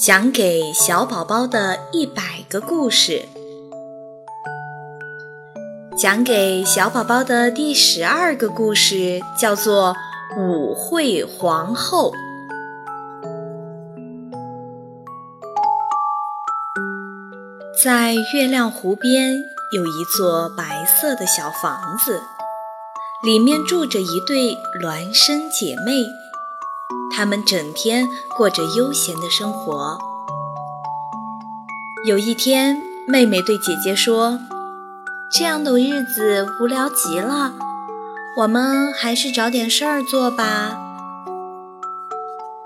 讲给小宝宝的一百个故事，讲给小宝宝的第十二个故事叫做《舞会皇后》。在月亮湖边有一座白色的小房子，里面住着一对孪生姐妹。他们整天过着悠闲的生活。有一天，妹妹对姐姐说：“这样的日子无聊极了，我们还是找点事儿做吧。”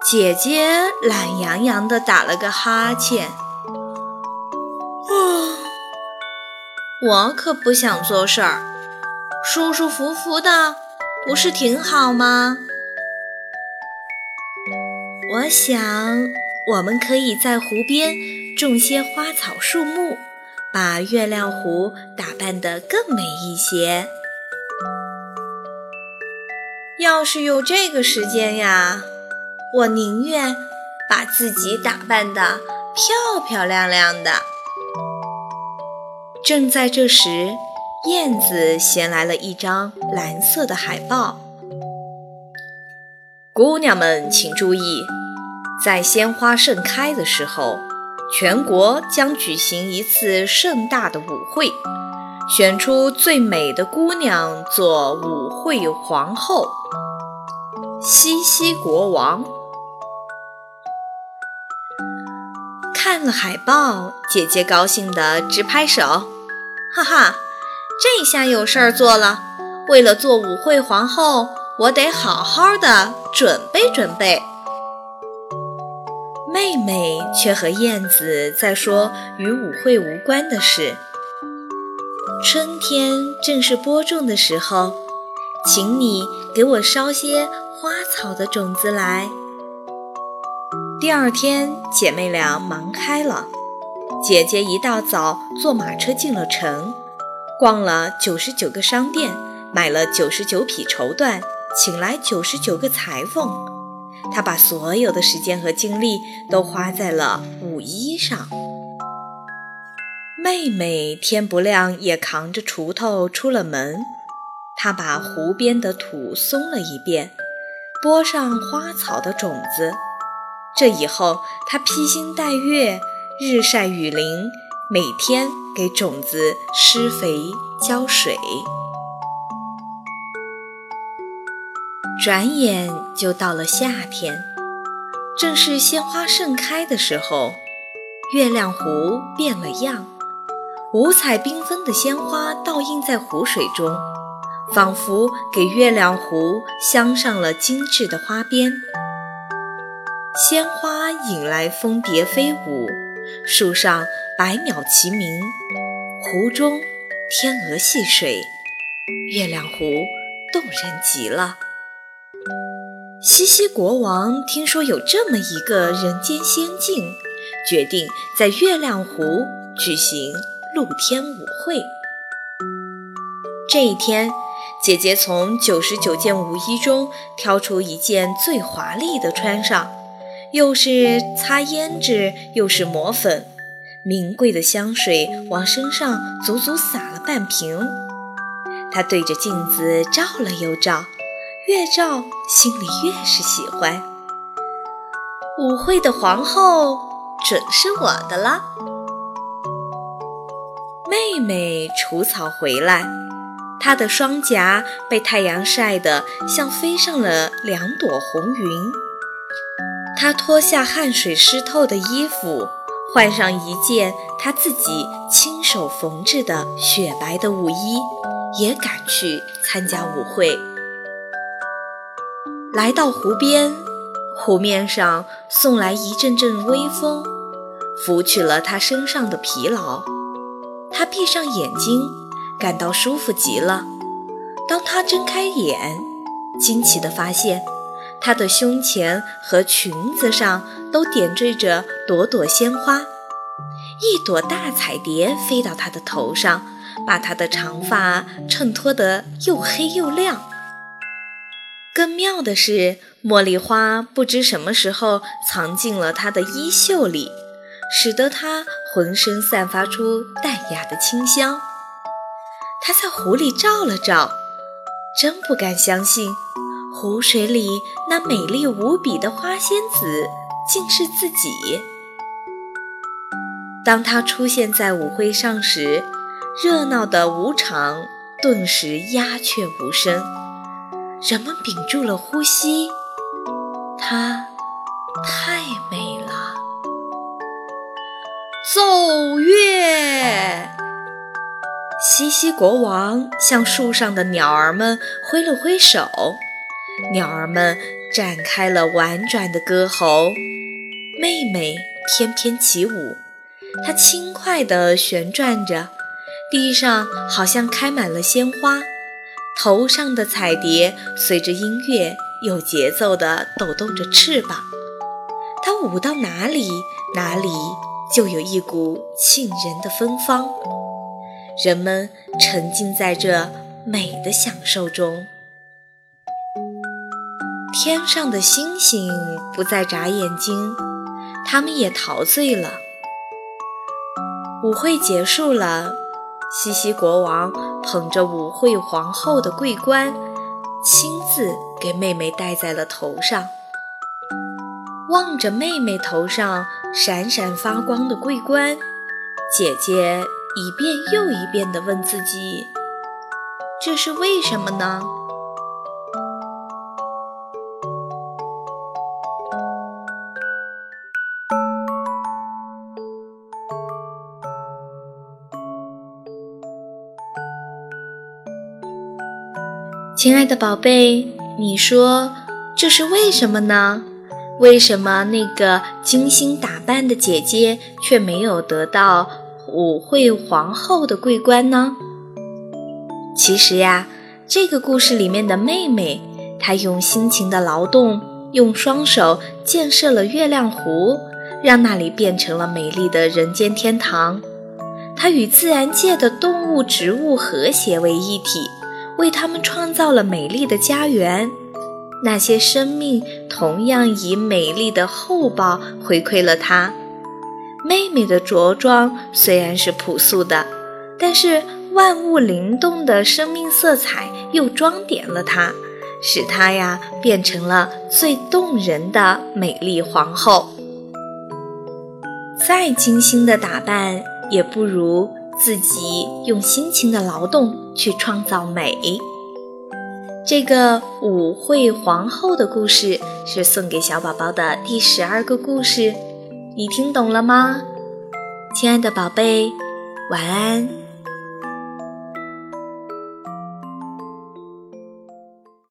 姐姐懒洋洋地打了个哈欠：“啊，我可不想做事儿，舒舒服服的，不是挺好吗？”我想，我们可以在湖边种些花草树木，把月亮湖打扮得更美一些。要是有这个时间呀，我宁愿把自己打扮得漂漂亮亮的。正在这时，燕子衔来了一张蓝色的海报。姑娘们，请注意。在鲜花盛开的时候，全国将举行一次盛大的舞会，选出最美的姑娘做舞会皇后。西西国王看了海报，姐姐高兴的直拍手，哈哈，这下有事儿做了。为了做舞会皇后，我得好好的准备准备。妹妹却和燕子在说与舞会无关的事。春天正是播种的时候，请你给我捎些花草的种子来。第二天，姐妹俩忙开了。姐姐一大早坐马车进了城，逛了九十九个商店，买了九十九匹绸缎，请来九十九个裁缝。他把所有的时间和精力都花在了舞衣上。妹妹天不亮也扛着锄头出了门。她把湖边的土松了一遍，播上花草的种子。这以后，她披星戴月，日晒雨淋，每天给种子施肥浇水。转眼就到了夏天，正是鲜花盛开的时候。月亮湖变了样，五彩缤纷的鲜花倒映在湖水中，仿佛给月亮湖镶上了精致的花边。鲜花引来蜂蝶飞舞，树上百鸟齐鸣，湖中天鹅戏水，月亮湖动人极了。西西国王听说有这么一个人间仙境，决定在月亮湖举行露天舞会。这一天，姐姐从九十九件舞衣中挑出一件最华丽的穿上，又是擦胭脂，又是抹粉，名贵的香水往身上足足洒了半瓶。她对着镜子照了又照。越照心里越是喜欢，舞会的皇后准是我的了。妹妹除草回来，她的双颊被太阳晒得像飞上了两朵红云。她脱下汗水湿透的衣服，换上一件她自己亲手缝制的雪白的舞衣，也赶去参加舞会。来到湖边，湖面上送来一阵阵微风，拂去了他身上的疲劳。他闭上眼睛，感到舒服极了。当他睁开眼，惊奇地发现，他的胸前和裙子上都点缀着朵朵鲜花，一朵大彩蝶飞到他的头上，把他的长发衬托得又黑又亮。更妙的是，茉莉花不知什么时候藏进了她的衣袖里，使得她浑身散发出淡雅的清香。她在湖里照了照，真不敢相信，湖水里那美丽无比的花仙子竟是自己。当她出现在舞会上时，热闹的舞场顿时鸦雀无声，人们屏住了呼吸。她太美了。奏乐，西西国王向树上的鸟儿们挥了挥手，鸟儿们展开了婉转的歌喉。妹妹翩翩起舞，她轻快地旋转着。地上好像开满了鲜花，头上的彩蝶随着音乐有节奏地抖动着翅膀。它舞到哪里，哪里就有一股沁人的芬芳。人们沉浸在这美的享受中。天上的星星不再眨眼睛，它们也陶醉了。舞会结束了。西西国王捧着舞会皇后的桂冠，亲自给妹妹戴在了头上。望着妹妹头上闪闪发光的桂冠，姐姐一遍又一遍地问自己：“这是为什么呢？”亲爱的宝贝，你说这是为什么呢？为什么那个精心打扮的姐姐却没有得到舞会皇后的桂冠呢？其实呀，这个故事里面的妹妹，她用辛勤的劳动，用双手建设了月亮湖，让那里变成了美丽的人间天堂。她与自然界的动物、植物和谐为一体。为他们创造了美丽的家园，那些生命同样以美丽的厚报回馈了她。妹妹的着装虽然是朴素的，但是万物灵动的生命色彩又装点了它，使她呀变成了最动人的美丽皇后。再精心的打扮，也不如。自己用辛勤的劳动去创造美。这个舞会皇后的故事是送给小宝宝的第十二个故事，你听懂了吗？亲爱的宝贝，晚安。